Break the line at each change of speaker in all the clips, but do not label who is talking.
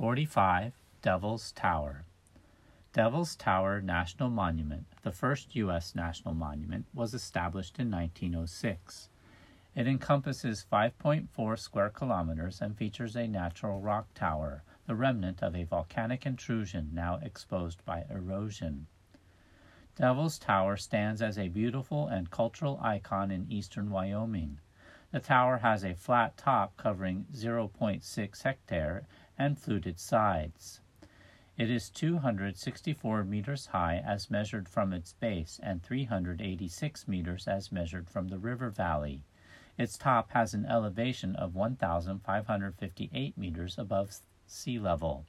45. Devil's Tower. Devil's Tower National Monument, the first U.S. national monument, was established in 1906. It encompasses 5.4 square kilometers and features a natural rock tower, the remnant of a volcanic intrusion now exposed by erosion. Devil's Tower stands as a beautiful and cultural icon in eastern Wyoming. The tower has a flat top covering 0.6 hectare and fluted sides. It is 264 meters high as measured from its base and 386 meters as measured from the river valley. Its top has an elevation of 1,558 meters above sea level.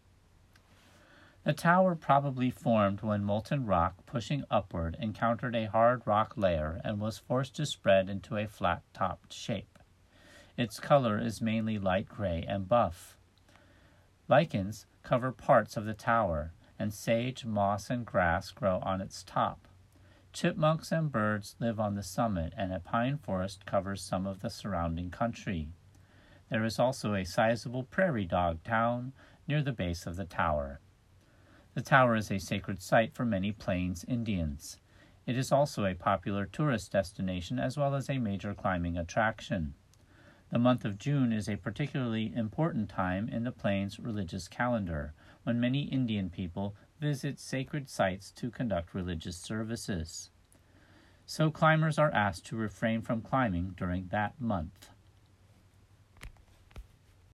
The tower probably formed when molten rock pushing upward encountered a hard rock layer and was forced to spread into a flat topped shape. Its color is mainly light gray and buff. Lichens cover parts of the tower, and sage, moss, and grass grow on its top. Chipmunks and birds live on the summit, and a pine forest covers some of the surrounding country. There is also a sizable prairie dog town near the base of the tower. The tower is a sacred site for many Plains Indians. It is also a popular tourist destination as well as a major climbing attraction. The month of June is a particularly important time in the Plains religious calendar, when many Indian people visit sacred sites to conduct religious services. So climbers are asked to refrain from climbing during that month.